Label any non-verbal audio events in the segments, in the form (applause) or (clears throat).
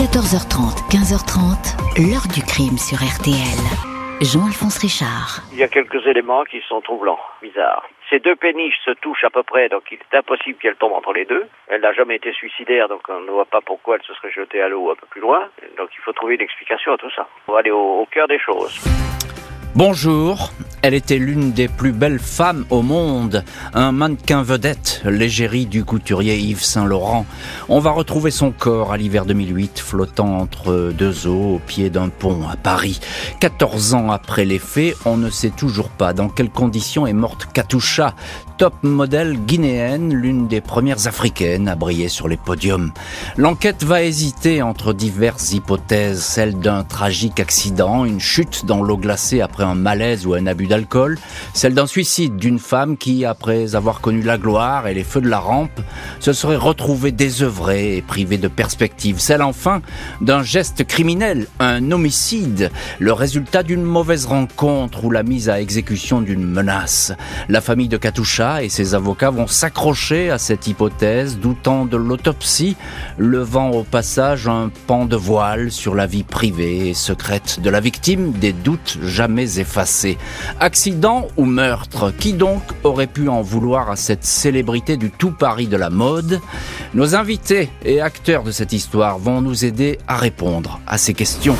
14h30, 15h30, l'heure du crime sur RTL. Jean-Alphonse Richard. Il y a quelques éléments qui sont troublants, bizarres. Ces deux péniches se touchent à peu près, donc il est impossible qu'elle tombe entre les deux. Elle n'a jamais été suicidaire, donc on ne voit pas pourquoi elle se serait jetée à l'eau un peu plus loin. Donc il faut trouver une explication à tout ça. On va aller au, au cœur des choses. Bonjour, elle était l'une des plus belles femmes au monde, un mannequin vedette, l'égérie du couturier Yves Saint-Laurent. On va retrouver son corps à l'hiver 2008, flottant entre deux eaux au pied d'un pont à Paris. 14 ans après les faits, on ne sait toujours pas dans quelles conditions est morte Katusha, top modèle guinéenne, l'une des premières africaines à briller sur les podiums. L'enquête va hésiter entre diverses hypothèses, celle d'un tragique accident, une chute dans l'eau glacée après un malaise ou un abus d'alcool, celle d'un suicide d'une femme qui, après avoir connu la gloire et les feux de la rampe, se serait retrouvée désœuvrée et privée de perspective, celle enfin d'un geste criminel, un homicide, le résultat d'une mauvaise rencontre ou la mise à exécution d'une menace. La famille de Katusha et ses avocats vont s'accrocher à cette hypothèse, doutant de l'autopsie, levant au passage un pan de voile sur la vie privée et secrète de la victime, des doutes jamais effacés. Accident ou meurtre Qui donc aurait pu en vouloir à cette célébrité du tout Paris de la mode? Nos invités et acteurs de cette histoire vont nous aider à répondre à ces questions.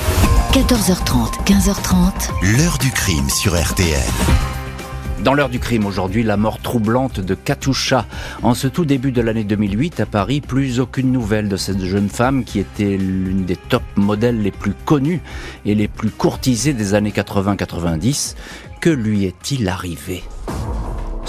14h30, 15h30. L'heure du crime sur RTL. Dans l'heure du crime aujourd'hui, la mort troublante de Katusha. En ce tout début de l'année 2008 à Paris, plus aucune nouvelle de cette jeune femme qui était l'une des top modèles les plus connues et les plus courtisées des années 80-90. Que lui est-il arrivé?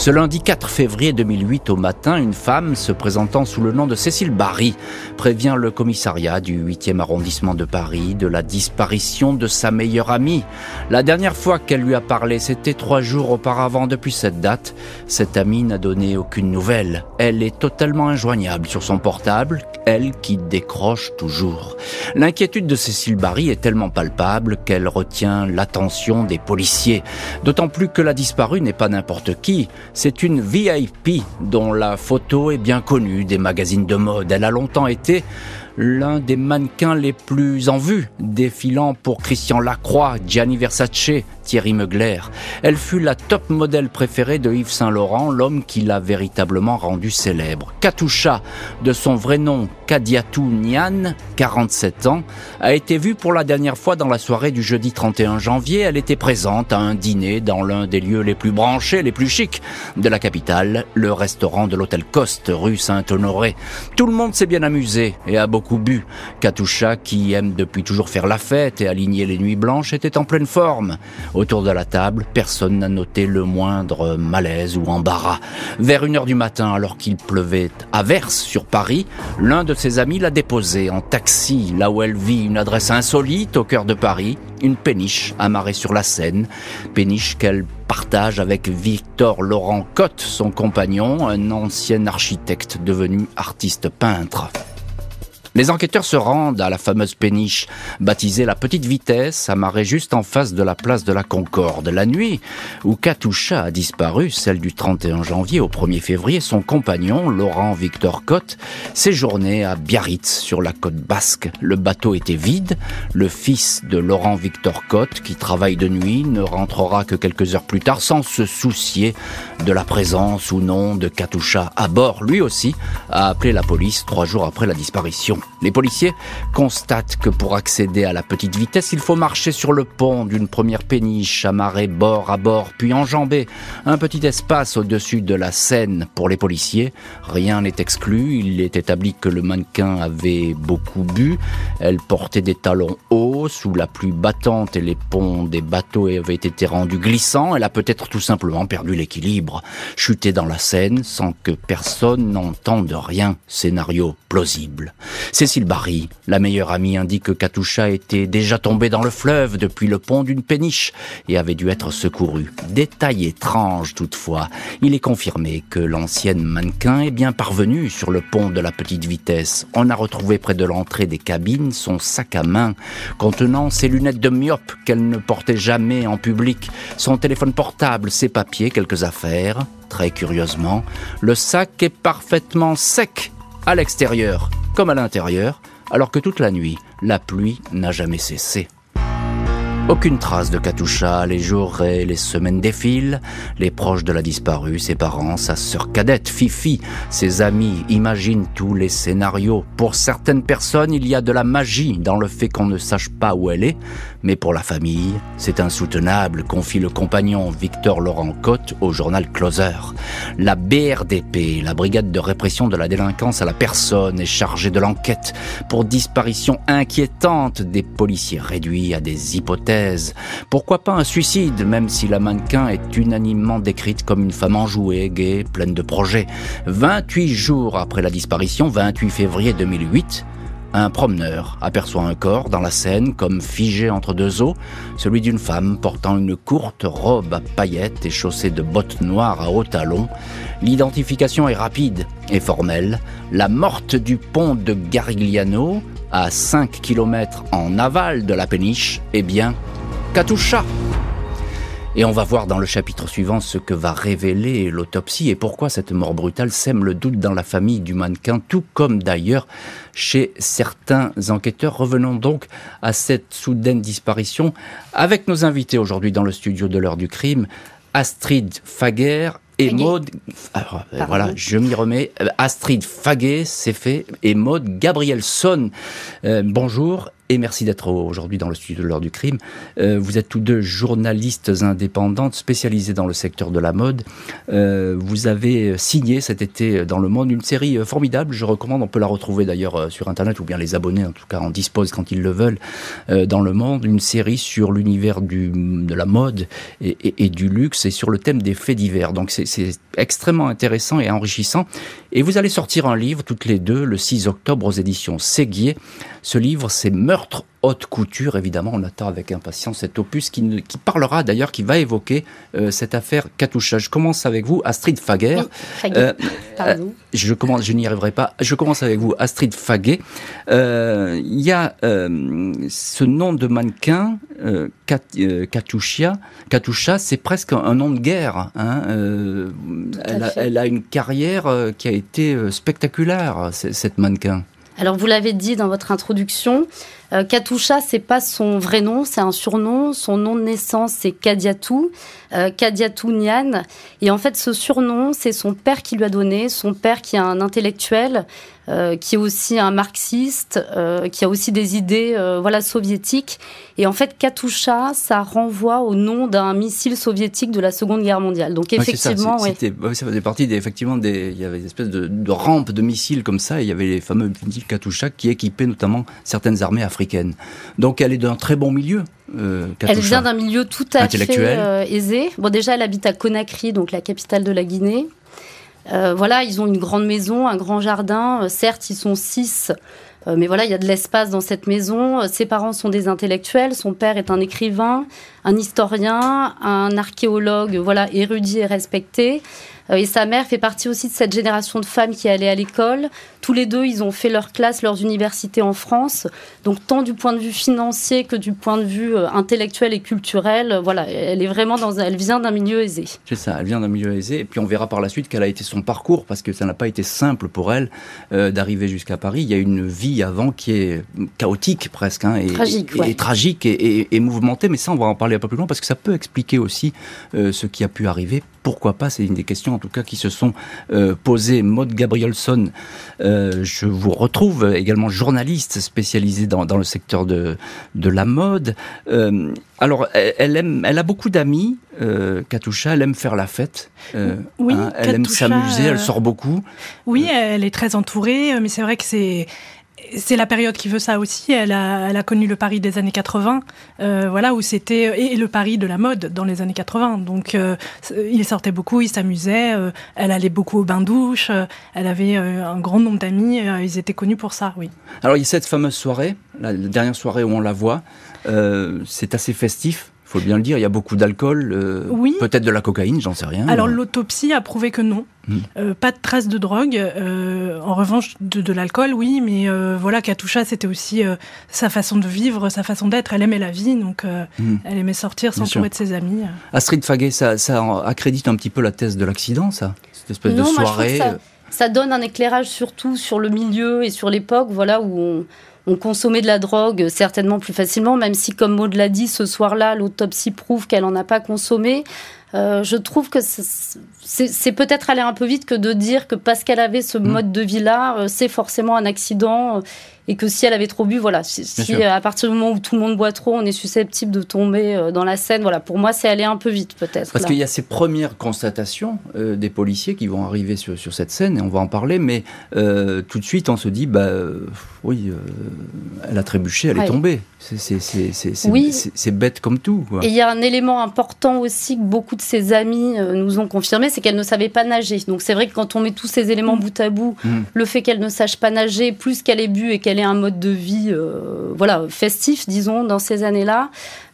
Ce lundi 4 février 2008 au matin, une femme se présentant sous le nom de Cécile Barry prévient le commissariat du 8e arrondissement de Paris de la disparition de sa meilleure amie. La dernière fois qu'elle lui a parlé, c'était trois jours auparavant. Depuis cette date, cette amie n'a donné aucune nouvelle. Elle est totalement injoignable sur son portable, elle qui décroche toujours. L'inquiétude de Cécile Barry est tellement palpable qu'elle retient l'attention des policiers. D'autant plus que la disparue n'est pas n'importe qui. C'est une VIP dont la photo est bien connue des magazines de mode. Elle a longtemps été l'un des mannequins les plus en vue, défilant pour Christian Lacroix, Gianni Versace, Thierry Mugler. Elle fut la top modèle préférée de Yves Saint-Laurent, l'homme qui l'a véritablement rendu célèbre. Katusha, de son vrai nom Kadiatou Nian, 47 ans, a été vue pour la dernière fois dans la soirée du jeudi 31 janvier. Elle était présente à un dîner dans l'un des lieux les plus branchés, les plus chics de la capitale, le restaurant de l'hôtel Coste, rue Saint-Honoré. Tout le monde s'est bien amusé et a beaucoup bu. Katusha, qui aime depuis toujours faire la fête et aligner les nuits blanches, était en pleine forme. Autour de la table, personne n'a noté le moindre malaise ou embarras. Vers une heure du matin, alors qu'il pleuvait à verse sur Paris, l'un de ses amis l'a déposée en taxi, là où elle vit, une adresse insolite au cœur de Paris, une péniche amarrée sur la Seine, péniche qu'elle partage avec Victor Laurent Cotte, son compagnon, un ancien architecte devenu artiste peintre. Les enquêteurs se rendent à la fameuse péniche, baptisée la Petite Vitesse, amarrée juste en face de la place de la Concorde. La nuit où Katusha a disparu, celle du 31 janvier au 1er février, son compagnon, Laurent Victor Cotte, séjournait à Biarritz, sur la côte basque. Le bateau était vide. Le fils de Laurent Victor Cotte, qui travaille de nuit, ne rentrera que quelques heures plus tard sans se soucier de la présence ou non de Katusha à bord. Lui aussi a appelé la police trois jours après la disparition. Les policiers constatent que pour accéder à la petite vitesse, il faut marcher sur le pont d'une première péniche, amarrée bord à bord, puis enjamber un petit espace au-dessus de la Seine. Pour les policiers, rien n'est exclu. Il est établi que le mannequin avait beaucoup bu. Elle portait des talons hauts sous la pluie battante et les ponts des bateaux avaient été rendus glissants. Elle a peut-être tout simplement perdu l'équilibre, chuté dans la Seine sans que personne n'entende rien. Scénario plausible. Cécile Barry, la meilleure amie, indique que Katusha était déjà tombée dans le fleuve depuis le pont d'une péniche et avait dû être secourue. Détail étrange toutefois, il est confirmé que l'ancienne mannequin est bien parvenue sur le pont de la petite vitesse. On a retrouvé près de l'entrée des cabines son sac à main contenant ses lunettes de myope qu'elle ne portait jamais en public, son téléphone portable, ses papiers, quelques affaires. Très curieusement, le sac est parfaitement sec à l'extérieur comme à l'intérieur, alors que toute la nuit, la pluie n'a jamais cessé. Aucune trace de Katusha, les jours et les semaines défilent, les proches de la disparue, ses parents, sa sœur cadette, Fifi, ses amis imaginent tous les scénarios. Pour certaines personnes, il y a de la magie dans le fait qu'on ne sache pas où elle est, mais pour la famille, c'est insoutenable, confie le compagnon Victor Laurent Cotte au journal Closer. La BRDP, la brigade de répression de la délinquance à la personne, est chargée de l'enquête pour disparition inquiétante des policiers réduits à des hypothèses. Pourquoi pas un suicide, même si la mannequin est unanimement décrite comme une femme enjouée, gaie, pleine de projets. 28 jours après la disparition, 28 février 2008, un promeneur aperçoit un corps dans la Seine comme figé entre deux eaux, celui d'une femme portant une courte robe à paillettes et chaussée de bottes noires à hauts talons. L'identification est rapide et formelle. La morte du pont de Garigliano, à 5 km en aval de la péniche, est bien Katusha. Et on va voir dans le chapitre suivant ce que va révéler l'autopsie et pourquoi cette mort brutale sème le doute dans la famille du mannequin, tout comme d'ailleurs chez certains enquêteurs. Revenons donc à cette soudaine disparition avec nos invités aujourd'hui dans le studio de l'heure du crime. Astrid Faguer et Maud, alors, euh, voilà, je m'y remets. Euh, Astrid Faguet, c'est fait, et Maud Gabrielson. Euh, bonjour et merci d'être aujourd'hui dans le studio de l'heure du crime. Euh, vous êtes tous deux journalistes indépendantes spécialisées dans le secteur de la mode. Euh, vous avez signé cet été dans Le Monde une série formidable, je recommande, on peut la retrouver d'ailleurs sur Internet ou bien les abonnés en tout cas en disposent quand ils le veulent dans Le Monde, une série sur l'univers de la mode et, du luxe et sur le thème des faits divers. Donc c'est extrêmement intéressant et enrichissant. Et vous allez sortir un livre toutes les deux le 6 octobre aux éditions Séguier. Ce livre, c'est Meurtre haute couture. Évidemment, on attend avec impatience cet opus qui, qui parlera d'ailleurs, qui va évoquer euh, cette affaire Katusha. Je commence avec vous, Astrid Faguer. Euh, euh, je commence, je n'y arriverai pas. Je commence avec vous, Astrid Faguet. Il y a ce nom de mannequin, Katusha. Katusha, c'est presque un, nom de guerre. Hein. Elle a, elle, a, une carrière qui a été spectaculaire, cette mannequin. Alors vous l'avez dit dans votre introduction, euh, Katusha, c'est pas son vrai nom, c'est un surnom. Son nom de naissance, c'est Kadiatou, euh, Kadiatou Nian. Et en fait, ce surnom, c'est son père qui lui a donné. Son père qui est un intellectuel, euh, qui est aussi un marxiste, euh, qui a aussi des idées euh, voilà soviétiques. Et en fait, Katusha, ça renvoie au nom d'un missile soviétique de la Seconde Guerre mondiale. Donc effectivement, oui. Ça faisait partie des, effectivement des, il y avait des espèces de, de rampes de missiles comme ça. Et il y avait les fameux missiles Katusha qui équipaient notamment certaines armées africaines. Donc elle est d'un très bon milieu. Euh, elle vient d'un milieu tout à fait euh, aisé. Bon, déjà, elle habite à Conakry, donc la capitale de la Guinée. Euh, voilà, ils ont une grande maison, un grand jardin. certes, ils sont six, mais voilà, il y a de l'espace dans cette maison. Ses parents sont des intellectuels. Son père est un écrivain, un historien, un archéologue, voilà, érudit et respecté. Euh, et sa mère fait partie aussi de cette génération de femmes qui allaient à l'école. Tous les deux, ils ont fait leur classe, leurs universités en France. Donc, tant du point de vue financier que du point de vue euh, intellectuel et culturel, euh, voilà, elle est vraiment dans, elle vient d'un milieu aisé. C'est ça, elle vient d'un milieu aisé. Et puis, on verra par la suite quel a été son parcours, parce que ça n'a pas été simple pour elle d'arriver jusqu'à Paris. Il y a une vie avant qui est chaotique presque, hein, et tragique, et, tragique et, et, mouvementée. Mais ça, on va en parler un peu plus loin, parce que ça peut expliquer aussi ce qui a pu arriver pourquoi pas C'est une des questions en tout cas qui se sont euh, posées. Maud Gabrielson, euh, je vous retrouve également journaliste spécialisée dans, dans le secteur de, de la mode. Euh, alors, elle, aime, elle a beaucoup d'amis, euh, Katusha, elle aime faire la fête. Euh, oui, hein, elle aime s'amuser, elle sort beaucoup. Oui, elle est très entourée, mais c'est vrai que c'est c'est la période qui veut ça aussi. Elle a, connu le Paris des années 80, euh, voilà où c'était et le Paris de la mode dans les années 80. Donc euh, il sortait beaucoup, il s'amusait. Euh, elle allait beaucoup au bain douche. Euh, elle avait un grand nombre d'amis. ils étaient connus pour ça, oui. Alors il y a cette fameuse soirée, la dernière soirée où on la voit. c'est assez festif faut bien le dire, il y a beaucoup d'alcool, euh, oui. peut-être de la cocaïne, j'en sais rien. Alors l'autopsie a prouvé que non, hmm. euh, pas de traces de drogue. Euh, en revanche, de, de l'alcool, oui, mais euh, voilà, Katusha, c'était aussi euh, sa façon de vivre, sa façon d'être. Elle aimait la vie, donc euh, hmm. elle aimait sortir, s'entourer de ses amis. Astrid Faguet, ça, ça accrédite un petit peu la thèse de l'accident, ça Cette espèce non, de soirée moi, ça, donne un éclairage surtout sur le milieu et sur l'époque, voilà, où on consommé de la drogue certainement plus facilement, même si, comme Maud l'a dit, ce soir-là, l'autopsie prouve qu'elle n'en a pas consommé. Euh, je trouve que c'est peut-être aller un peu vite que de dire que parce qu'elle avait ce mmh. mode de vie-là, euh, c'est forcément un accident et que si elle avait trop bu, voilà, si, à partir du moment où tout le monde boit trop, on est susceptible de tomber euh, dans la scène, voilà, pour moi, c'est aller un peu vite peut-être. Parce qu'il y a ces premières constatations euh, des policiers qui vont arriver sur, sur, cette scène, et on va en parler, mais euh, tout de suite, on se dit, bah oui, elle a trébuché, elle est tombée. C'est bête comme tout. Et il y a un élément important aussi que beaucoup de ses amis nous ont confirmé, c'est qu'elle ne savait pas nager. Donc c'est vrai que quand on met tous ces éléments mm. bout à bout, mm. le fait qu'elle ne sache pas nager, plus qu'elle ait bu et qu'elle un mode de vie euh, voilà, festif, disons, dans ces années-là.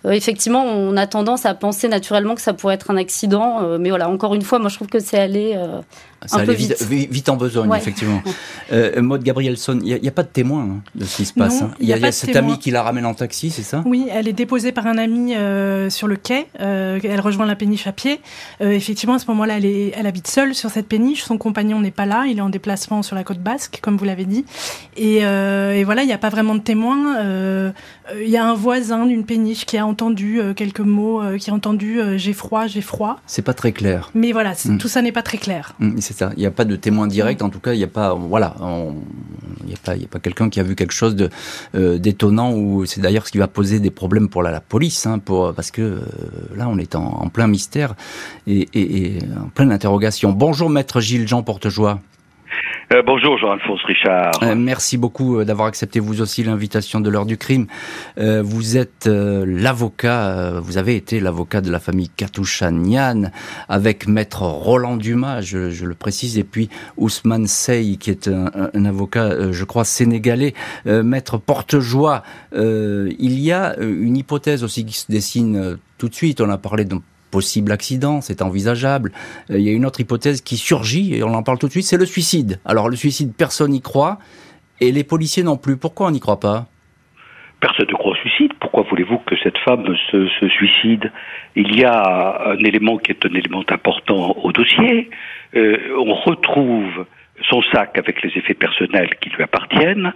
Euh, effectivement, on a tendance à penser naturellement que ça pourrait être un accident. Euh, mais voilà, encore une fois, moi je trouve que c'est aller euh, un peu vite. vite. en besogne, effectivement. (laughs) Maud Gabrielson, il n'y a, pas de témoin hein, de ce qui se passe. Hein. Il y a, y a, cet ami qui la ramène en taxi, c'est ça? Oui, elle est déposée par un ami sur le quai. elle rejoint la péniche à pied. effectivement, à ce moment-là, elle, elle habite seule sur cette péniche. Son compagnon n'est pas là. Il est en déplacement sur la côte basque, comme vous l'avez dit. Et, et voilà, il n'y a pas vraiment de témoin. Il y a un voisin d'une péniche qui a entendu euh, quelques mots, euh, qui a entendu euh, j'ai froid, j'ai froid. C'est pas très clair. Mais voilà, mm. tout ça n'est pas très clair. Mm, c'est ça. Il n'y a pas de témoin direct. En tout cas, il n'y a pas, voilà, il n'y a pas, a pas quelqu'un qui a vu quelque chose de d'étonnant ou c'est d'ailleurs ce qui va poser des problèmes pour la, police, hein, pour parce que là, on est en, plein mystère et, et en pleine interrogation. Bonjour, maître Gilles Jean Portejoie. Euh, bonjour Jean-Alphonse Richard. Euh, merci beaucoup euh, d'avoir accepté vous aussi l'invitation de l'heure du crime. vous êtes l'avocat, vous avez été l'avocat de la famille Nian avec maître Roland Dumas, je, le précise, et puis Ousmane Sey qui est un, avocat, je crois, sénégalais. maître Portejoie, il y a une hypothèse aussi qui se dessine tout de suite, on a parlé de possible accident, c'est envisageable. Euh, il y a une autre hypothèse qui surgit, et on en parle tout de suite, c'est le suicide. Alors le suicide, personne n'y croit, et les policiers non plus. Pourquoi on n'y croit pas? Personne ne croit au suicide. Pourquoi voulez-vous que cette femme se, suicide? Il y a un élément qui est un élément important au dossier. Euh, on retrouve son sac avec les effets personnels qui lui appartiennent,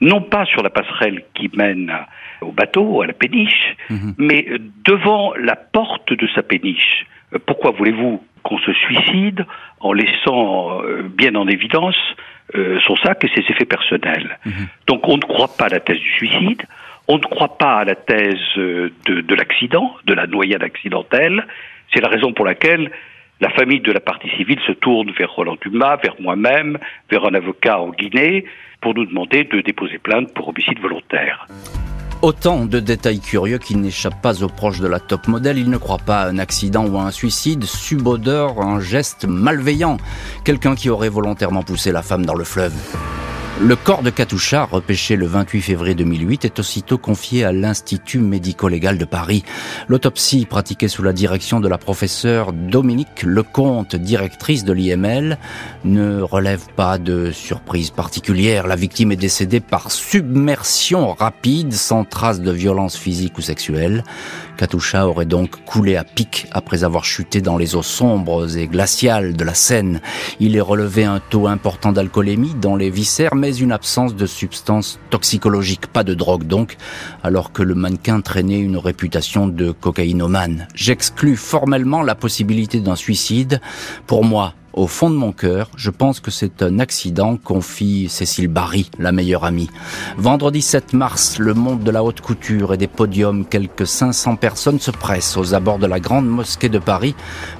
non pas sur la passerelle qui mène au bateau, à la péniche, mhm. mais devant la porte de sa péniche. Euh, pourquoi voulez-vous qu'on se suicide en laissant euh, bien en évidence euh, son sac et ses effets personnels? Mhm. Donc on ne croit pas à la thèse du suicide, on ne croit pas à la thèse de, de l'accident, de la noyade accidentelle. C'est la raison pour laquelle la famille de la partie civile se tourne vers Roland Dumas, vers moi-même, vers un avocat en Guinée, pour nous demander de déposer plainte pour homicide volontaire. Autant de détails curieux qui n'échappent pas aux proches de la top modèle. Ils ne croient pas à un accident ou à un suicide, subodeur, un geste malveillant. Quelqu'un qui aurait volontairement poussé la femme dans le fleuve. Le corps de Katoucha, repêché le 28 février 2008, est aussitôt confié à l'Institut médico-légal de Paris. L'autopsie, pratiquée sous la direction de la professeure Dominique Lecomte, directrice de l'IML, ne relève pas de surprise particulière. La victime est décédée par submersion rapide, sans trace de violence physique ou sexuelle. Katoucha aurait donc coulé à pic après avoir chuté dans les eaux sombres et glaciales de la Seine. Il est relevé un taux important d'alcoolémie dans les viscères, mais une absence de substances toxicologiques, pas de drogue donc, alors que le mannequin traînait une réputation de cocaïnomane. J'exclus formellement la possibilité d'un suicide. Pour moi, au fond de mon cœur, je pense que c'est un accident, confie Cécile Barry, la meilleure amie. Vendredi 7 mars, le monde de la haute couture et des podiums, quelques 500 personnes se pressent aux abords de la grande mosquée de Paris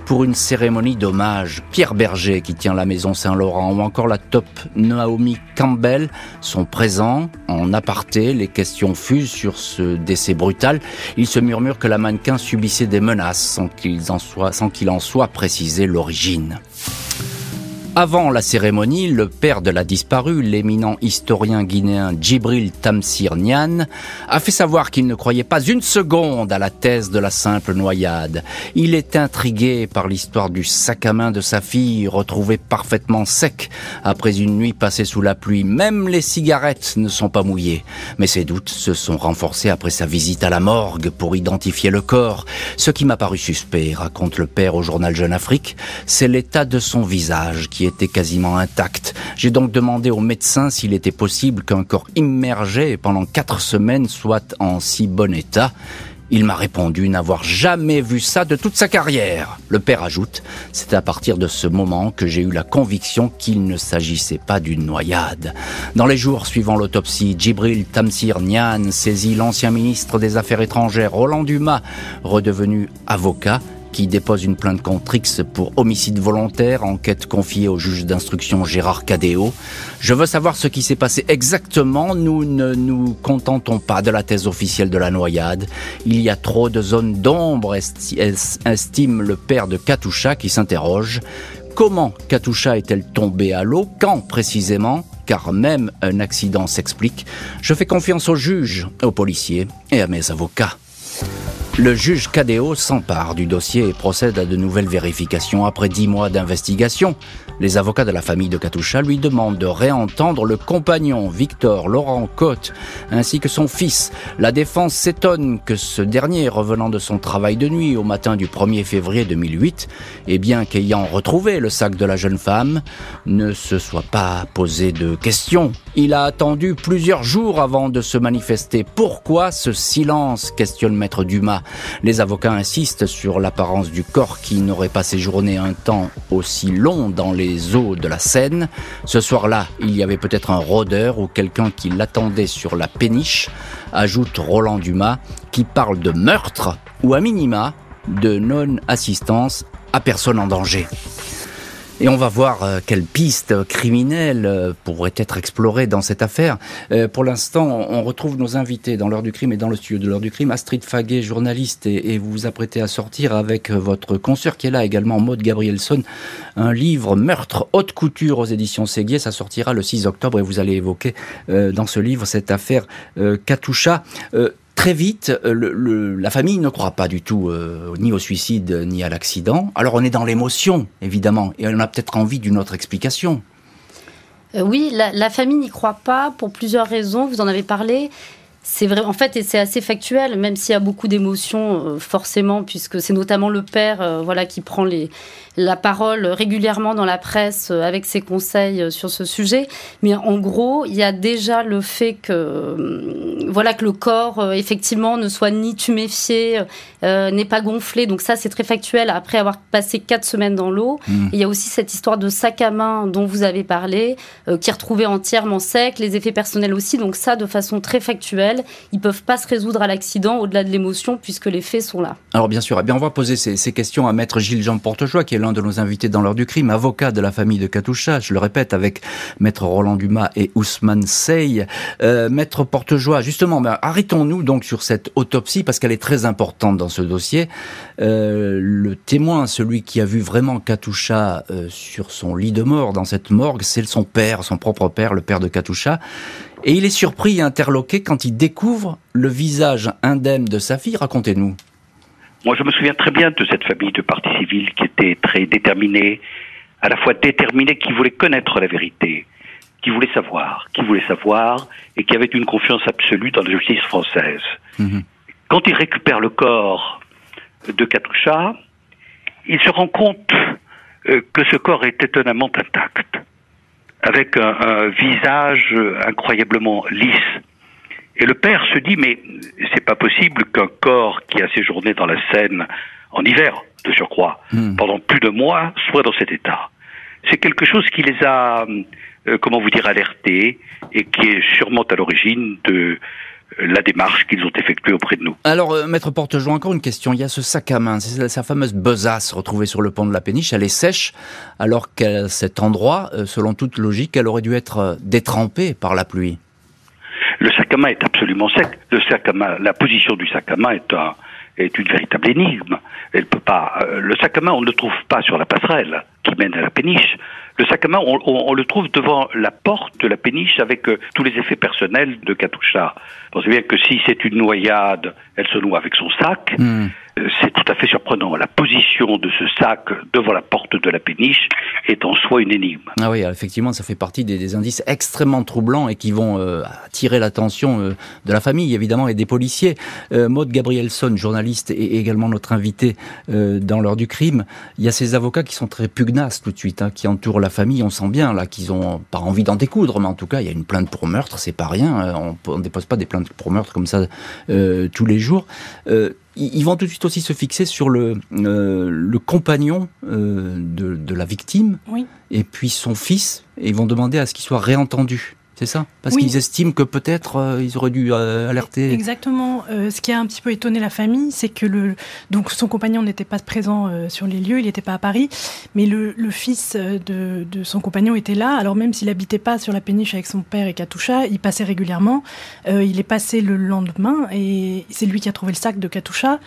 pour une cérémonie d'hommage. Pierre Berger, qui tient la maison Saint-Laurent, ou encore la top Naomi Campbell sont présents en aparté. Les questions fusent sur ce décès brutal. Il se murmure que la mannequin subissait des menaces sans qu'il en soit, sans qu'il en soit précisé l'origine. Avant la cérémonie, le père de la disparue, l'éminent historien guinéen Djibril Tamsir Nian, a fait savoir qu'il ne croyait pas une seconde à la thèse de la simple noyade. Il est intrigué par l'histoire du sac à main de sa fille, retrouvé parfaitement sec après une nuit passée sous la pluie. Même les cigarettes ne sont pas mouillées. Mais ses doutes se sont renforcés après sa visite à la morgue pour identifier le corps. Ce qui m'a paru suspect, raconte le père au journal Jeune Afrique, c'est l'état de son visage était quasiment intacte. J'ai donc demandé au médecin s'il était possible qu'un corps immergé pendant quatre semaines soit en si bon état. Il m'a répondu n'avoir jamais vu ça de toute sa carrière. Le père ajoute, c'est à partir de ce moment que j'ai eu la conviction qu'il ne s'agissait pas d'une noyade. Dans les jours suivant l'autopsie, Djibril Tamsir Nian saisit l'ancien ministre des Affaires étrangères Roland Dumas, redevenu avocat, qui dépose une plainte contre X pour homicide volontaire, enquête confiée au juge d'instruction Gérard Cadéo. Je veux savoir ce qui s'est passé exactement. Nous ne nous contentons pas de la thèse officielle de la noyade. Il y a trop de zones d'ombre, estime le père de Katusha qui s'interroge. Comment Katusha est-elle tombée à l'eau? Quand précisément? Car même un accident s'explique. Je fais confiance aux juges, aux policiers et à mes avocats. Le juge Cadéo s'empare du dossier et procède à de nouvelles vérifications. Après dix mois d'investigation, les avocats de la famille de Katusha lui demandent de réentendre le compagnon Victor Laurent Cotte ainsi que son fils. La défense s'étonne que ce dernier, revenant de son travail de nuit au matin du 1er février 2008, et bien qu'ayant retrouvé le sac de la jeune femme, ne se soit pas posé de questions. Il a attendu plusieurs jours avant de se manifester. Pourquoi ce silence? Questionne maître Dumas. Les avocats insistent sur l'apparence du corps qui n'aurait pas séjourné un temps aussi long dans les eaux de la Seine. Ce soir-là, il y avait peut-être un rôdeur ou quelqu'un qui l'attendait sur la péniche, ajoute Roland Dumas, qui parle de meurtre ou à minima de non-assistance à personne en danger. Et on va voir euh, quelles pistes criminelles euh, pourraient être explorées dans cette affaire. Euh, pour l'instant, on retrouve nos invités dans l'heure du crime et dans le studio de l'heure du crime. Astrid Faguet, journaliste, et, vous vous apprêtez à sortir avec votre consoeur qui est là également, Maud Gabrielson, un livre Meurtre haute couture aux éditions Séguier. Ça sortira le 6 octobre et vous allez évoquer dans ce livre cette affaire Katusha très vite, euh, la famille ne croit pas du tout euh, ni au suicide ni à l'accident. Alors on est dans l'émotion, évidemment, et on a peut-être envie d'une autre explication. Euh, oui, la, famille n'y croit pas pour plusieurs raisons. Vous en avez parlé. C'est vrai, en fait, et c'est assez factuel, même s'il y a beaucoup d'émotions, forcément, puisque c'est notamment le père, voilà, qui prend les, la parole régulièrement dans la presse euh, avec ses conseils euh, sur ce sujet. Mais en gros, il y a déjà le fait que, euh, voilà, que le corps, effectivement, ne soit ni tuméfié, n'est pas gonflé. Donc ça, c'est très factuel après avoir passé quatre semaines dans l'eau. Mmh. Il y a aussi cette histoire de sac à main dont vous avez parlé, qui est retrouvé entièrement sec, les effets personnels aussi. Donc ça, de façon très factuelle, ils peuvent pas se résoudre à l'accident au-delà de l'émotion puisque les faits sont là. Alors bien sûr, eh bien on va poser ces, ces questions à maître Gilles Jean Portejoie, qui est l'un de nos invités dans l'heure du crime, avocat de la famille de Katusha, je le répète, avec maître Roland Dumas et Ousmane Sey. Euh, maître Portejoie, justement, ben, arrêtons-nous donc sur cette autopsie parce qu'elle est très importante dans ce dossier. Euh, le témoin, celui qui a vu vraiment Katusha euh, sur son lit de mort, dans cette morgue, c'est son père, son propre père, le père de Katusha. Et il est surpris et interloqué quand il découvre le visage indemne de sa fille. Racontez-nous. Moi, je me souviens très bien de cette famille de partis civils qui était très déterminée, à la fois déterminée, qui voulait connaître la vérité, qui voulait savoir, qui voulait savoir, et qui avait une confiance absolue dans la justice française. Mhm. Quand il récupère le corps de Katusha, il se rend compte euh, que ce corps est étonnamment intact, avec un visage incroyablement lisse, et le père se dit, mais c'est pas possible qu'un corps qui a séjourné dans la Seine en hiver, de surcroît, hmm. pendant plus de mois, soit dans cet état. C'est quelque chose qui les a, euh, comment vous dire, alertés et qui est sûrement à l'origine de euh, la démarche qu'ils ont effectuée auprès de nous. Alors, euh, Maître Portejoie, encore une question. Il y a ce sac à main, c'est sa fameuse besace retrouvée sur le pont de la péniche. Elle est sèche, alors qu'à cet endroit, selon toute logique, elle aurait dû être détrempée par la pluie. Le main est absolument sec. Le la position du main est un, est une véritable énigme. Elle peut pas. Euh, le main, on ne le trouve pas sur la passerelle qui mène à la péniche. Le sac à main, on, le trouve devant la porte de la péniche avec euh, tous les effets personnels de Katusha. Pensez bien que si c'est une noyade, elle se noie avec son sac. Hmm. c'est tout à fait surprenant. La position de ce sac devant la porte de la péniche est en soi une énigme. Ah oui, effectivement, ça fait partie des, indices extrêmement troublants et qui vont euh, attirer l'attention euh, de la famille, évidemment, et des policiers. Euh, Maud Gabrielson, journaliste et également notre invité dans l'heure du crime, il y a ces avocats qui sont très pugnaces tout de suite, hein, qui entourent la famille. On sent bien là qu'ils ont pas envie d'en découdre, mais en tout cas, il y a une plainte pour meurtre, c'est pas rien. On ne dépose pas des plaintes pour meurtre comme ça tous les jours ils vont tout de suite aussi se fixer sur le, euh, le compagnon euh, de, de, la victime et puis son fils, et ils vont demander à ce qu'il soit réentendu. C'est ça Parce qu'ils estiment que peut-être euh, ils auraient dû euh, alerter. Exactement. Euh, ce qui a un petit peu étonné la famille, c'est que le donc son compagnon n'était pas présent sur les lieux, il n'était pas à Paris, mais le, le fils de, de, son compagnon était là. Alors même s'il habitait pas sur la péniche avec son père et Katusha, il passait régulièrement. il est passé le lendemain et c'est lui qui a trouvé le sac de Katusha.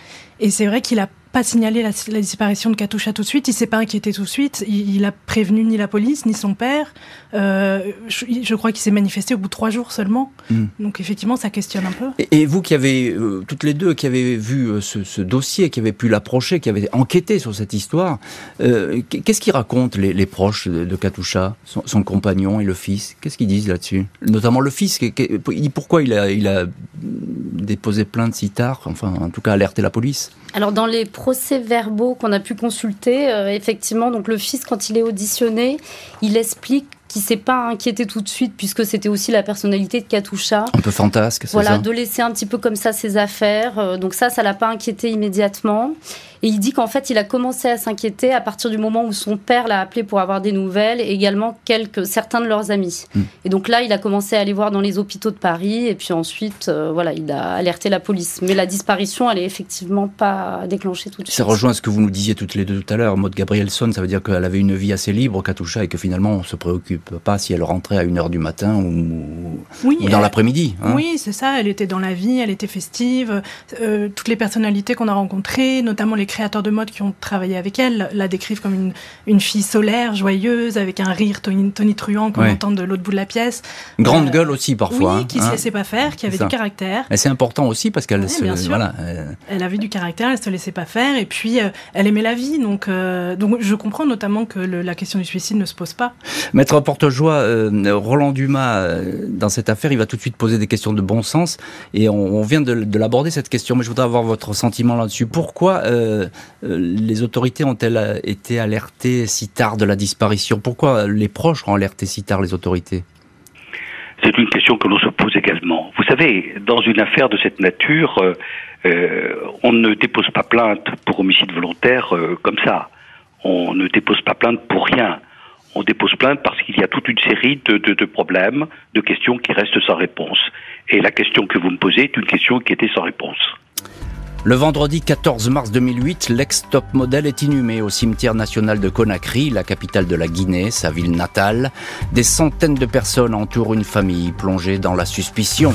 Et c'est vrai qu'il a pas signalé la, disparition de Katusha tout de suite, il s'est pas inquiété tout de suite, il, il a prévenu ni la police ni son père. Euh, je, crois qu'il s'est manifesté au bout de trois jours seulement. Hmm. Donc effectivement, ça questionne un peu. Et, vous qui avez, euh, toutes les deux, qui avez vu euh, ce, dossier, qui avez pu l'approcher, qui avez enquêté sur cette histoire, qu'est-ce qu'ils racontent les, proches de, Katusha, son, compagnon et le fils? Qu'est-ce qu'ils disent là-dessus? Notamment le fils, pourquoi il a, il a déposé plainte si tard, enfin en tout cas alerté la police alors dans les procès-verbaux qu'on a pu consulter, euh, effectivement, donc le fils quand il est auditionné, il explique qu'il s'est pas inquiété tout de suite puisque c'était aussi la personnalité de Katusha. Un peu fantasque, c'est voilà, ça? Voilà, de laisser un petit peu comme ça ses affaires. Euh, donc ça, ça l'a pas inquiété immédiatement. Et il dit qu'en fait, il a commencé à s'inquiéter à partir du moment où son père l'a appelé pour avoir des nouvelles et également quelques, certains de leurs amis. Hmm. Et donc là, il a commencé à aller voir dans les hôpitaux de Paris et puis ensuite, euh, voilà, il a alerté la police. Mais la disparition, elle est effectivement pas déclenchée tout de suite. Ça rejoint ce que vous nous disiez toutes les deux tout à l'heure. Maud Gabrielson, ça veut dire qu'elle avait une vie assez libre, Katusha, et que finalement, on se préoccupe pas si elle rentrait à 1h du matin ou, dans l'après-midi. Hein. Oui, c'est ça. Elle était dans la vie, elle était festive. Euh, toutes les personnalités qu'on a rencontrées, notamment les créateurs de mode qui ont travaillé avec elle la décrivent comme une, une fille solaire, joyeuse, avec un rire tonitruant qu'on entend de l'autre bout de la pièce. Grande euh, gueule aussi parfois. Oui, hein, qui ne se laissait pas faire, qui avait du caractère. Et c'est important aussi parce qu'elle se, voilà, elle avait du caractère, elle se laissait pas faire et puis euh, elle aimait la vie. Donc, euh, donc je comprends notamment que la question du suicide ne se pose pas. Maître Portejoie, Roland Dumas, dans cette affaire, il va tout de suite poser des questions de bon sens et on, vient de, de l'aborder cette question, mais je voudrais avoir votre sentiment là-dessus. Pourquoi euh, les autorités ont-elles été alertées si tard de la disparition? Pourquoi les proches ont alerté si tard les autorités? C'est une question que l'on se pose également. Vous savez, dans une affaire de cette nature, euh, euh, on ne dépose pas plainte pour homicide volontaire comme ça. On ne dépose pas plainte pour rien. On dépose plainte parce qu'il y a toute une série de, problèmes, de questions qui restent sans réponse. Et la question que vous me posez est une question qui était sans réponse. Le vendredi 14 mars 2008, l'ex-top modèle est inhumé au cimetière national de Conakry, la capitale de la Guinée, sa ville natale. Des centaines de personnes entourent une famille plongée dans la suspicion.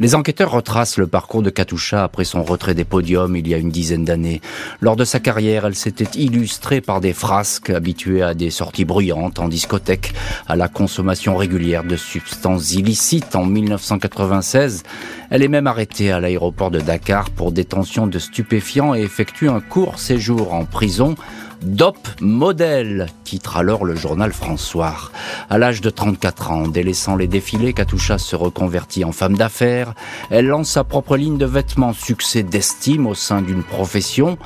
Les enquêteurs retracent le parcours de Katusha après son retrait des podiums il y a une dizaine d'années. Lors de sa carrière, elle s'était illustrée par des frasques habituées à des sorties bruyantes en discothèque, à la consommation régulière de substances illicites. En 1996, elle est même arrêtée à l'aéroport de Dakar pour détention de stupéfiants et effectue un court séjour en prison Dop modèle, titre alors le journal François. À l'âge de 34 ans, délaissant les défilés, Katusha se reconvertit en femme d'affaires. Elle lance sa propre ligne de vêtements, succès d'estime au sein d'une profession,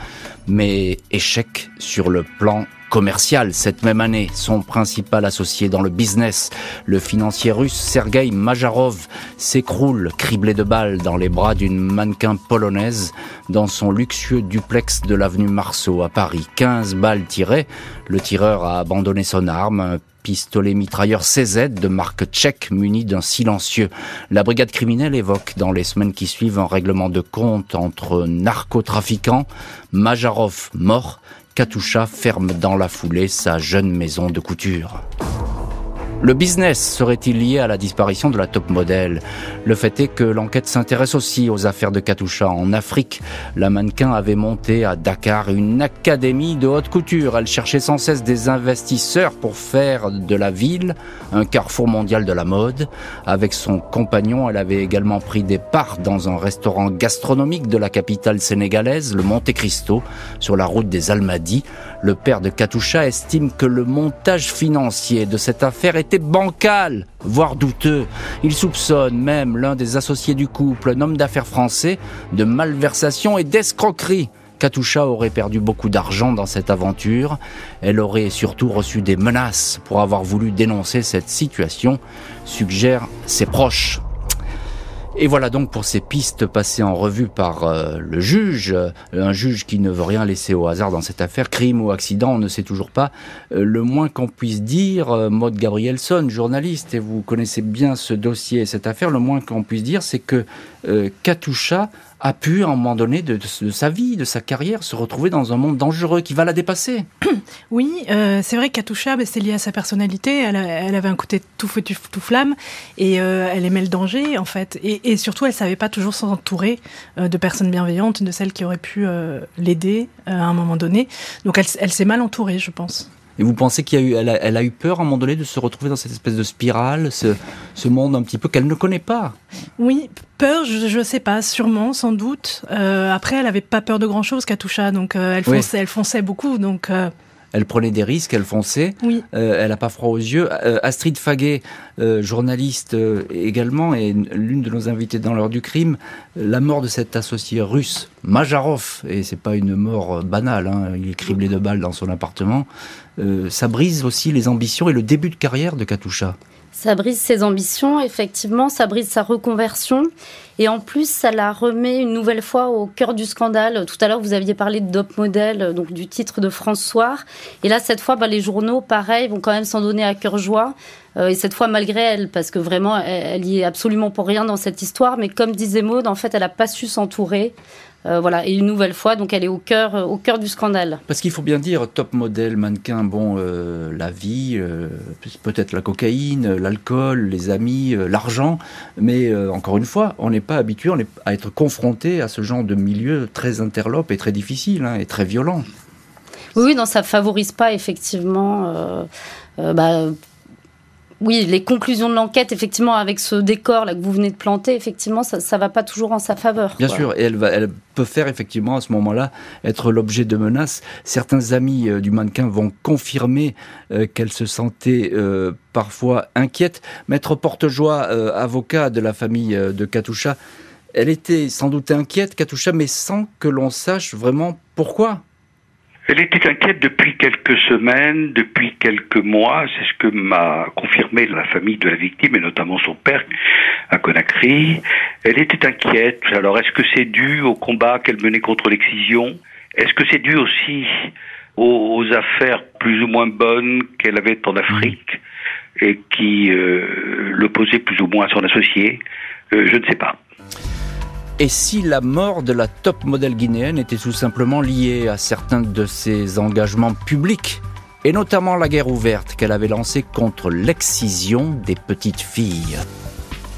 mais échec sur le plan commercial cette même année. Son principal associé dans le business, le financier russe Sergei Majarov, s'écroule criblé de balles dans les bras d'une mannequin polonaise dans son luxueux duplex de l'avenue Marceau à Paris. 15 balles tirées, le tireur a abandonné son arme, pistolet mitrailleur CZ de marque tchèque muni d'un silencieux. La brigade criminelle évoque dans les semaines qui suivent un règlement de compte entre narcotrafiquants, Majarov mort Katusha ferme dans la foulée sa jeune maison de couture. Le business serait-il lié à la disparition de la top modèle? Le fait est que l'enquête s'intéresse aussi aux affaires de Katusha en Afrique. La mannequin avait monté à Dakar une académie de haute couture. Elle cherchait sans cesse des investisseurs pour faire de la ville un carrefour mondial de la mode. Avec son compagnon, elle avait également pris des parts dans un restaurant gastronomique de la capitale sénégalaise, le Monte Cristo, sur la route des Almadies. Le père de Katusha estime que le montage financier de cette affaire est bancal, voire douteux. Il soupçonne même l'un des associés du couple, un homme d'affaires français, de malversation et d'escroquerie. Katusha aurait perdu beaucoup d'argent dans cette aventure. Elle aurait surtout reçu des menaces pour avoir voulu dénoncer cette situation, suggèrent ses proches. Et voilà donc pour ces pistes passées en revue par euh, le juge, euh, un juge qui ne veut rien laisser au hasard dans cette affaire, crime ou accident, on ne sait toujours pas. Euh, le moins qu'on puisse dire, Maud Gabrielson, journaliste, et vous connaissez bien ce dossier et cette affaire, le moins qu'on puisse dire, c'est que Katusha a pu, à un moment donné de, sa vie, de sa carrière, se retrouver dans un monde dangereux qui va la dépasser. (clears throat) Oui, euh, c'est vrai qu'Atoucha, bah, c'est lié à sa personnalité. Elle, avait un côté tout feu, tout, flamme, et euh, elle aimait le danger, en fait. Et, surtout, elle savait pas toujours s'entourer euh, de personnes bienveillantes, de celles qui auraient pu l'aider à un moment donné. Donc, elle s'est mal entourée, je pense. Et vous pensez qu'elle a, eu, elle a, eu peur à un moment donné de se retrouver dans cette espèce de spirale, ce, ce monde un petit peu qu'elle ne connaît pas? Oui, peur, je ne sais pas, sûrement, sans doute. Euh, après, elle n'avait pas peur de grand-chose, Katusha, donc euh, elle, fonçait, elle fonçait beaucoup. Donc, euh, elle prenait des risques, elle fonçait. Oui. elle n'a pas froid aux yeux. Astrid Faguet, journaliste également, et l'une de nos invitées dans l'heure du crime, la mort de cet associé russe, Majarov, et c'est pas une mort banale, hein, il est criblé de balles dans son appartement, ça brise aussi les ambitions et le début de carrière de Katusha. Ça brise ses ambitions, effectivement, ça brise sa reconversion. Et en plus, ça la remet une nouvelle fois au cœur du scandale. Tout à l'heure, vous aviez parlé de Dop Model, donc du titre de France Soir. Et là, cette fois, bah, les journaux, pareil, vont quand même s'en donner à cœur joie. Euh, et cette fois, malgré elle, parce que vraiment, elle, y est absolument pour rien dans cette histoire. Mais comme disait Maud, en fait, elle n'a pas su s'entourer. Euh, voilà, et une nouvelle fois, donc elle est au cœur, au cœur du scandale. Parce qu'il faut bien dire, top modèle, mannequin, bon, euh, la vie, euh, peut-être la cocaïne, l'alcool, les amis, l'argent, mais encore une fois, on n'est pas habitué à être confronté à ce genre de milieu très interlope et très difficile hein, et très violent. Oui, non, ça favorise pas effectivement. Bah, oui, les conclusions de l'enquête, effectivement, avec ce décor là que vous venez de planter, effectivement, ça, ne va pas toujours en sa faveur. Bien sûr, et elle, va, elle peut faire effectivement à ce moment-là être l'objet de menaces. Certains amis euh, du mannequin vont confirmer euh, qu'elle se sentait euh, parfois inquiète. Maître Portejoie, avocat de la famille de Katusha, elle était sans doute inquiète, Katusha, mais sans que l'on sache vraiment pourquoi. Elle était inquiète depuis quelques semaines, depuis quelques mois, c'est ce que m'a confirmé la famille de la victime et notamment son père à Conakry. Elle était inquiète. Alors est-ce que c'est dû au combat qu'elle menait contre l'excision? Est-ce que c'est dû aussi aux, affaires plus ou moins bonnes qu'elle avait en Afrique et qui euh, l'opposaient plus ou moins à son associé? Euh, Je ne sais pas. Et si la mort de la top modèle guinéenne était tout simplement liée à certains de ses engagements publics, et notamment la guerre ouverte qu'elle avait lancée contre l'excision des petites filles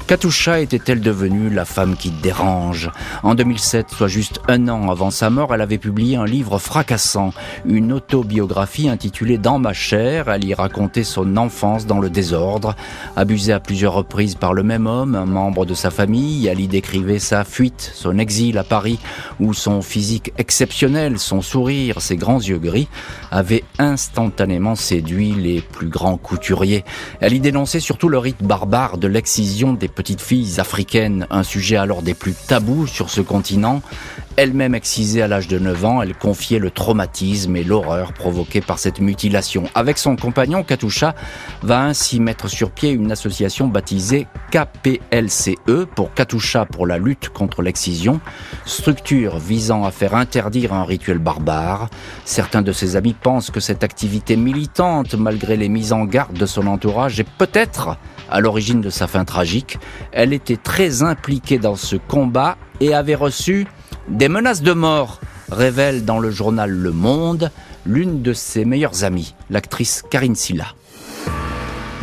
Katusha était-elle devenue la femme qui dérange? En 2007, soit juste un an avant sa mort, elle avait publié un livre fracassant, une autobiographie intitulée Dans ma chair. Elle y racontait son enfance dans le désordre, abusée à plusieurs reprises par le même homme, un membre de sa famille. Elle y décrivait sa fuite, son exil à Paris, où son physique exceptionnel, son sourire, ses grands yeux gris, avaient instantanément séduit les plus grands couturiers. Elle y dénonçait surtout le rite barbare de l'excision des petites filles africaines, un sujet alors des plus tabous sur ce continent. Elle-même excisée à l'âge de 9 ans, elle confiait le traumatisme et l'horreur provoqués par cette mutilation. Avec son compagnon, Katusha va ainsi mettre sur pied une association baptisée KPLCE pour Katusha pour la lutte contre l'excision, structure visant à faire interdire un rituel barbare. Certains de ses amis pensent que cette activité militante, malgré les mises en garde de son entourage, est peut-être à l'origine de sa fin tragique. Elle était très impliquée dans ce combat et avait reçu des menaces de mort, révèle dans le journal Le Monde l'une de ses meilleures amies, l'actrice Karine Silla.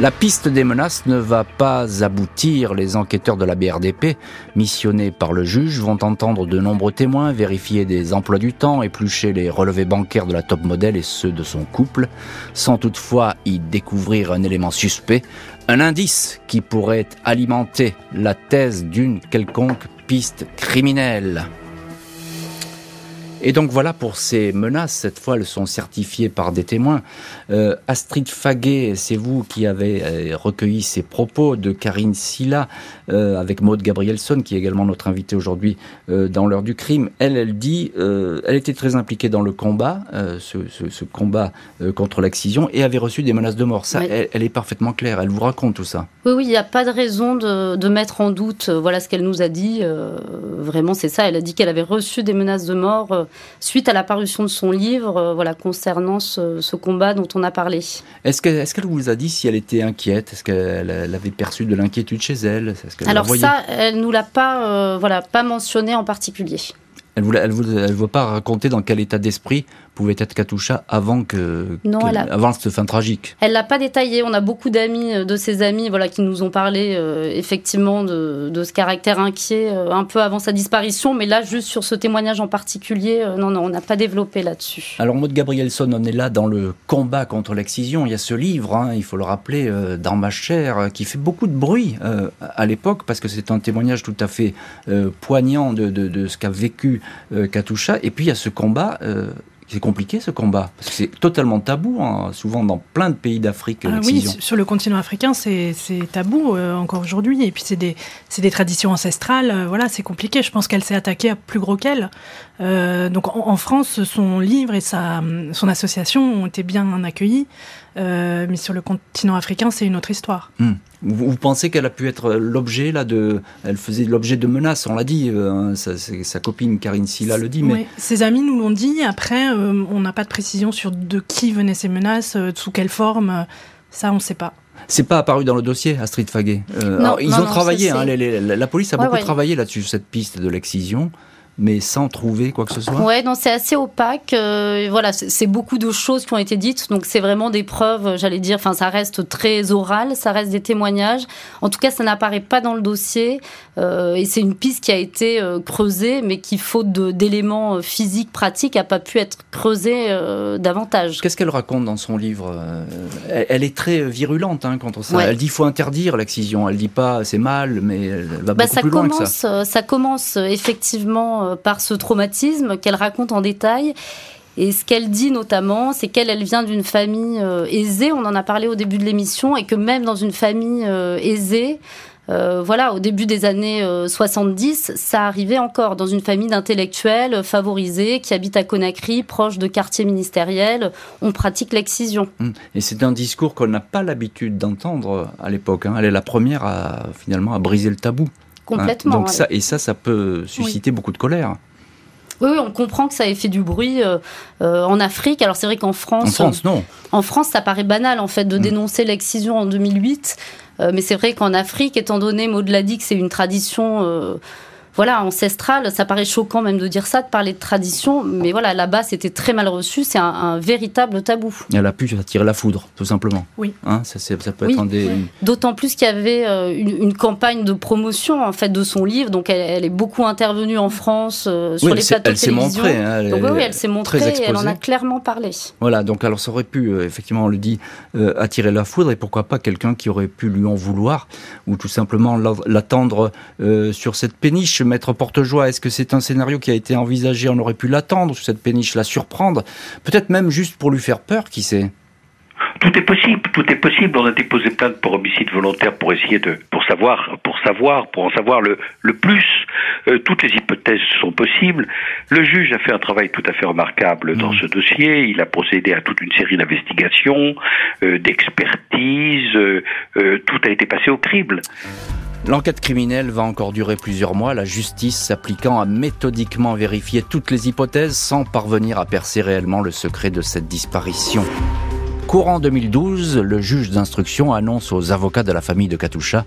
La piste des menaces ne va pas aboutir. Les enquêteurs de la BRDP, missionnés par le juge, vont entendre de nombreux témoins, vérifier des emplois du temps, éplucher les relevés bancaires de la top modèle et ceux de son couple, sans toutefois y découvrir un élément suspect, un indice qui pourrait alimenter la thèse d'une quelconque piste criminelle. Et donc voilà pour ces menaces. Cette fois, elles sont certifiées par des témoins. Euh, Astrid Faguet, c'est vous qui avez euh, recueilli ces propos de Karine Silla euh, avec Maud Gabrielson, qui est également notre invitée aujourd'hui dans l'heure du crime. Elle, elle dit, elle était très impliquée dans le combat, ce, combat contre l'excision, et avait reçu des menaces de mort. Ça, elle, est parfaitement claire. Elle vous raconte tout ça. Oui, oui, il n'y a pas de raison de, de mettre en doute. voilà ce qu'elle nous a dit. vraiment, c'est ça. Elle a dit qu'elle avait reçu des menaces de mort suite à la parution de son livre, euh, voilà, concernant ce, combat dont on a parlé. Est-ce qu'elle est vous a dit si elle était inquiète? Est-ce qu'elle avait perçu de l'inquiétude chez elle? Alors ça, elle nous l'a pas, euh, voilà, pas mentionné en particulier. Elle ne elle, elle, veut pas raconter dans quel état d'esprit pouvait être Katusha avant que, avant cette fin tragique. Elle l'a pas détaillé. On a beaucoup d'amis, euh, de ses amis, voilà, qui nous ont parlé euh, effectivement de, de, ce caractère inquiet euh, un peu avant sa disparition, mais là, juste sur ce témoignage en particulier, non, non, on n'a pas développé là-dessus. Alors, Maud Gabrielson, on est là dans le combat contre l'excision. Il y a ce livre, hein, il faut le rappeler, dans ma chair, qui fait beaucoup de bruit à l'époque parce que c'est un témoignage tout à fait poignant de, de, de ce qu'a vécu Katusha. Et puis il y a ce combat c'est compliqué ce combat, parce que c'est totalement tabou, hein, souvent dans plein de pays d'Afrique. Ah oui, sur le continent africain, c'est tabou euh, encore aujourd'hui, et puis c'est des, des, traditions ancestrales, euh, voilà, c'est compliqué. Je pense qu'elle s'est attaquée à plus gros qu'elle. Euh, donc en, France, son livre et sa, son association ont été bien accueillis, mais sur le continent africain, c'est une autre histoire. Hmm. Vous, pensez qu'elle a pu être l'objet là de, elle faisait l'objet de menaces, on l'a dit, euh, sa, copine Karine Silla le dit. Mais ses amis nous l'ont dit. Après, euh, on n'a pas de précision sur de qui venaient ces menaces, euh, sous quelle forme. ça, on ne sait pas. C'est pas apparu dans le dossier, Astrid Faguet. ils ont travaillé, hein, la police a beaucoup travaillé là-dessus, cette piste de l'excision mais sans trouver quoi que ce soit Ouais, non, c'est assez opaque. Euh, voilà, c'est beaucoup de choses qui ont été dites, donc c'est vraiment des preuves, j'allais dire, enfin, ça reste très oral, ça reste des témoignages. En tout cas, ça n'apparaît pas dans le dossier, euh, et c'est une piste qui a été euh, creusée, mais qui, faute d'éléments physiques, pratiques, n'a pas pu être creusée davantage. Qu'est-ce qu'elle raconte dans son livre elle, est très virulente hein, contre ça. Elle dit faut interdire l'excision. Elle dit pas c'est mal, mais elle va bah, beaucoup plus loin que ça. Ça commence effectivement euh, par ce traumatisme qu'elle raconte en détail. Et ce qu'elle dit notamment, c'est qu'elle elle vient d'une famille euh, aisée, on en a parlé au début de l'émission, et que même dans une famille euh, aisée, voilà, au début des années 70, ça arrivait encore dans une famille d'intellectuels favorisés qui habitent à Conakry, proche de quartiers ministériels. On pratique l'excision. Hum. Et c'est un discours qu'on n'a pas l'habitude d'entendre à l'époque. Hein. Elle est la première à finalement à briser le tabou. Complètement. donc ça, et ça, ça peut susciter beaucoup de colère. Oui, on comprend que ça ait fait du bruit euh, euh, en Afrique. Alors c'est vrai qu'en France, en France, non. En France, ça paraît banal en fait de mm. dénoncer l'excision en 2008, euh, mais c'est vrai qu'en Afrique, étant donné, Maud l'a dit, que c'est une tradition voilà, ancestrale. Ça paraît choquant même de dire ça, de parler de tradition, mais voilà, là-bas, c'était très mal reçu. C'est un, véritable tabou. Elle a pu attirer la foudre, tout simplement. Oui. Hein, ça, ça, peut être des... D'autant plus qu'il y avait euh, une, campagne de promotion en fait de son livre, donc elle, est beaucoup intervenue en France euh, sur les plateaux de télévision. Montrée, hein, donc oui, elle s'est montrée et elle en a clairement parlé. Voilà, donc alors ça aurait pu, euh, effectivement, on le dit, attirer la foudre et pourquoi pas quelqu'un qui aurait pu lui en vouloir ou tout simplement l'attendre sur cette péniche Maître Portejoie, est-ce que c'est un scénario qui a été envisagé? On aurait pu l'attendre sur cette péniche, la surprendre, peut-être même juste pour lui faire peur, qui sait? Tout est possible, tout est possible. On a déposé plainte pour homicide volontaire pour essayer de, pour savoir, pour savoir, pour en savoir le, le plus. Euh, toutes les hypothèses sont possibles. Le juge a fait un travail tout à fait remarquable dans mmh. ce dossier. Il a procédé à toute une série d'investigations, euh, d'expertises. Euh, tout a été passé au crible. L'enquête criminelle va encore durer plusieurs mois, la justice s'appliquant à méthodiquement vérifier toutes les hypothèses sans parvenir à percer réellement le secret de cette disparition. Courant 2012, le juge d'instruction annonce aux avocats de la famille de Katusha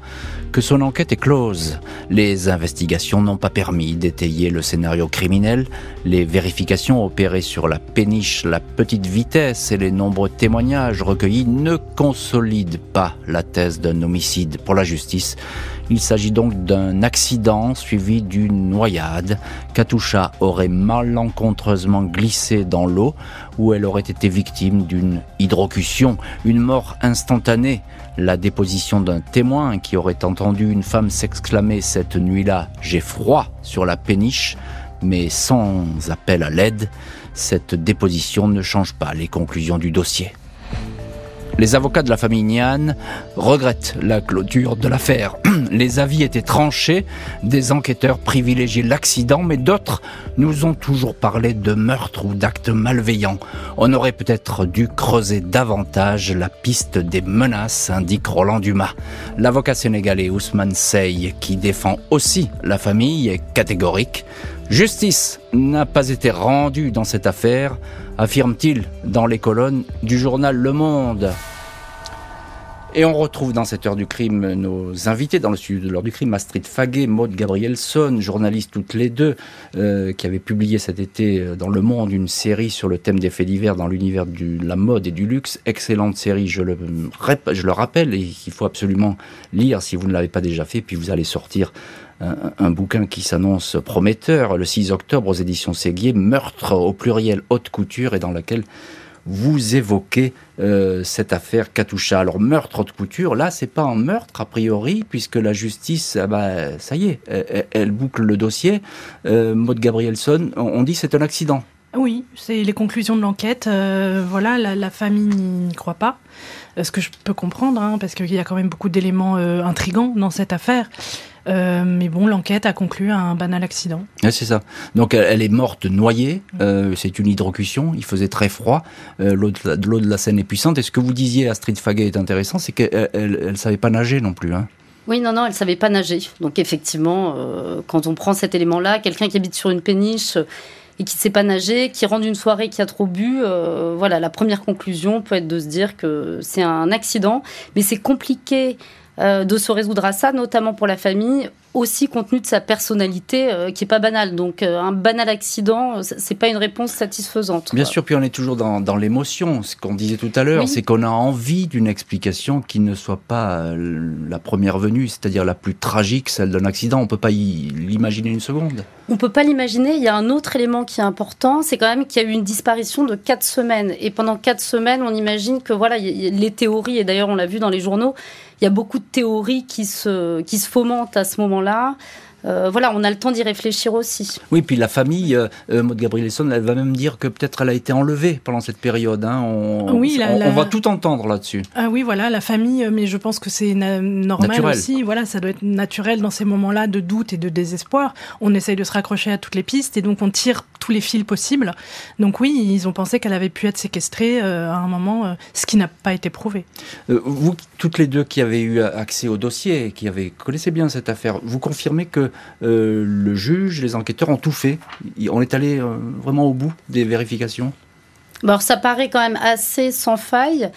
que son enquête est close. Les investigations n'ont pas permis d'étayer le scénario criminel. Les vérifications opérées sur la péniche, la petite vitesse et les nombreux témoignages recueillis ne consolident pas la thèse d'un homicide pour la justice. Il s'agit donc d'un accident suivi d'une noyade. Katusha aurait malencontreusement glissé dans l'eau où elle aurait été victime d'une hydrocution, une mort instantanée. La déposition d'un témoin qui aurait entendu une femme s'exclamer cette nuit-là ⁇ J'ai froid !⁇ sur la péniche, mais sans appel à l'aide, cette déposition ne change pas les conclusions du dossier. Les avocats de la famille Nian regrettent la clôture de l'affaire. (clears throat) Les avis étaient tranchés, des enquêteurs privilégiaient l'accident, mais d'autres nous ont toujours parlé de meurtre ou d'actes malveillants. On aurait peut-être dû creuser davantage la piste des menaces, indique Roland Dumas. L'avocat sénégalais Ousmane Sey, qui défend aussi la famille, est catégorique. Justice n'a pas été rendue dans cette affaire, affirme-t-il dans les colonnes du journal Le Monde. Et on retrouve dans cette heure du crime nos invités dans le studio de l'heure du crime, Astrid Faguet, Maud Gabrielson, journalistes toutes les deux, euh, qui avaient publié cet été euh, dans Le Monde une série sur le thème des faits divers dans l'univers de la mode et du luxe. Excellente série, je le, je le rappelle, et qu'il faut absolument lire si vous ne l'avez pas déjà fait, puis vous allez sortir un, bouquin qui s'annonce prometteur le 6 octobre aux éditions Séguier, Meurtre au pluriel haute couture, et dans laquelle vous évoquez euh, cette affaire Katusha. Alors meurtre haute couture, là c'est pas un meurtre a priori puisque la justice, ah bah, ça y est, elle, boucle le dossier. Euh, Maud Gabrielson, on dit c'est un accident. Oui, c'est les conclusions de l'enquête. Euh, voilà, la, famille n'y croit pas. Ce que je peux comprendre, hein, parce qu'il y a quand même beaucoup d'éléments intrigants dans cette affaire. Euh, mais bon, l'enquête a conclu à un banal accident. c'est ça. Donc elle, est morte noyée. Euh, c'est une hydrocution. Il faisait très froid. Euh, l'eau de, la Seine est puissante. Et ce que vous disiez, Astrid Faguet, est intéressant, c'est qu'elle ne savait pas nager non plus. Hein. Oui, non, non, elle savait pas nager. Donc effectivement, quand on prend cet élément-là, quelqu'un qui habite sur une péniche et qui ne sait pas nager, qui rentre une soirée qui a trop bu, voilà, la première conclusion peut être de se dire que c'est un accident, mais c'est compliqué euh, de se résoudre à ça, notamment pour la famille, aussi compte tenu de sa personnalité euh, qui est pas banale. Donc euh, un banal accident, c'est pas une réponse satisfaisante. Bien sûr, puis on est toujours dans, dans l'émotion. Ce qu'on disait tout à l'heure, c'est qu'on a envie d'une explication qui ne soit pas la première venue, c'est-à-dire la plus tragique, celle d'un accident. On peut pas l'imaginer une seconde. On peut pas l'imaginer. Il y a un autre élément qui est important, c'est quand même qu'il y a eu une disparition de quatre semaines. Et pendant quatre semaines, on imagine que voilà, les théories, et d'ailleurs on l'a vu dans les journaux, il y a beaucoup de théories qui se, qui fomentent à ce moment-là. Euh, voilà, on a le temps d'y réfléchir aussi. Oui, puis la famille, euh, euh Maud Gabrielson, elle va même dire que peut-être elle a été enlevée pendant cette période. Hein. On, oui, on, va tout entendre là-dessus. Ah oui, voilà, la famille, mais je pense que c'est normal aussi. Voilà, ça doit être naturel dans ces moments-là de doute et de désespoir. On essaye de se raccrocher à toutes les pistes et donc on tire tous les fils possibles. Donc oui, ils ont pensé qu'elle avait pu être séquestrée euh, à un moment, ce qui n'a pas été prouvé. vous, toutes les deux qui avez eu accès au dossier, qui avez connaissez bien cette affaire, vous confirmez que euh, le juge, les enquêteurs ont tout fait. On est allé euh, vraiment au bout des vérifications. alors ça paraît quand même assez sans faille.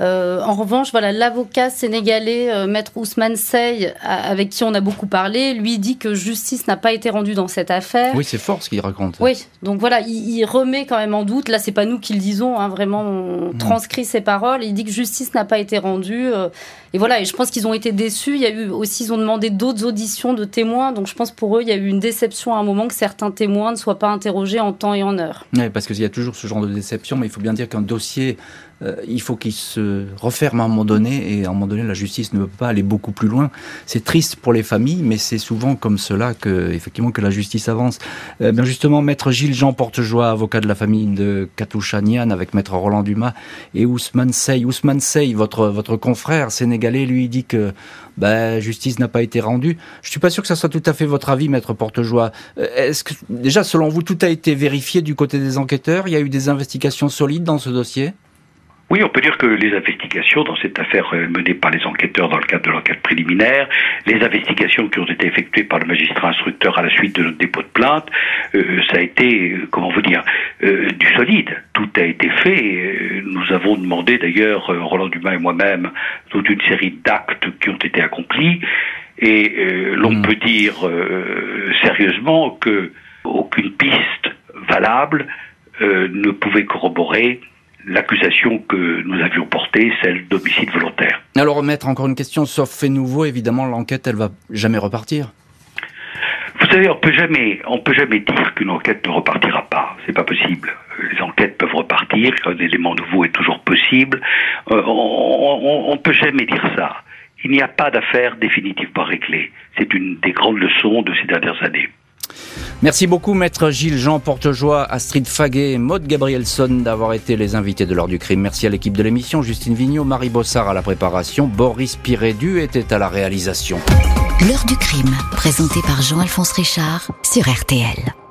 Euh, en revanche, voilà, l'avocat sénégalais, euh, maître Ousmane Sey, avec qui on a beaucoup parlé, lui dit que justice n'a pas été rendue dans cette affaire. Oui, c'est fort ce qu'il raconte. Oui, donc voilà, il, remet quand même en doute. Là, c'est pas nous qui le disons, hein, vraiment, on transcrit ses paroles. Il dit que justice n'a pas été rendue. Euh, et voilà, et je pense qu'ils ont été déçus. Il y a eu aussi, ils ont demandé d'autres auditions de témoins. Donc je pense pour eux, il y a eu une déception à un moment que certains témoins ne soient pas interrogés en temps et en heure. Oui, parce qu'il y a toujours ce genre de déception, mais il faut bien dire qu'un dossier euh, il faut qu'il se referme à un moment donné, et à un moment donné, la justice ne peut pas aller beaucoup plus loin. C'est triste pour les familles, mais c'est souvent comme cela que, effectivement, que la justice avance. Euh, bien justement, maître Gilles Jean Portejoie, avocat de la famille de Katoucha Nian, avec maître Roland Dumas et Ousmane Sey. Ousmane Sey, votre, votre confrère sénégalais, lui dit que ben, justice n'a pas été rendue. Je suis pas sûr que ça soit tout à fait votre avis, maître Portejoie. Euh, est-ce que, déjà, selon vous, tout a été vérifié du côté des enquêteurs? Il y a eu des investigations solides dans ce dossier? Oui, on peut dire que les investigations dans cette affaire euh, menée par les enquêteurs dans le cadre de l'enquête préliminaire, les investigations qui ont été effectuées par le magistrat instructeur à la suite de notre dépôt de plainte, euh, ça a été, euh, comment vous dire, du solide. Tout a été fait. Nous avons demandé d'ailleurs, Roland Dumas et moi-même, toute une série d'actes qui ont été accomplis. Et l'on hmm. peut dire sérieusement que aucune piste valable ne pouvait corroborer l'accusation que nous avions portée, celle d'homicide volontaire. Alors, maître, encore une question, sauf fait nouveau, évidemment, l'enquête, elle va jamais repartir. Vous savez, on peut jamais, on peut jamais dire qu'une enquête ne repartira pas. C'est pas possible. Les enquêtes peuvent repartir. Un élément nouveau est toujours possible. Euh, on, on, peut jamais dire ça. Il n'y a pas d'affaire définitivement réglée. C'est une des grandes leçons de ces dernières années. Merci beaucoup, maître Gilles Jean Portejoie, Astrid Faguet et Maud Gabrielson d'avoir été les invités de l'heure du crime. Merci à l'équipe de l'émission, Justine Vignot, Marie Bossard à la préparation, Boris Pirédu était à la réalisation. L'heure du crime, présenté par Jean-Alphonse Richard sur RTL.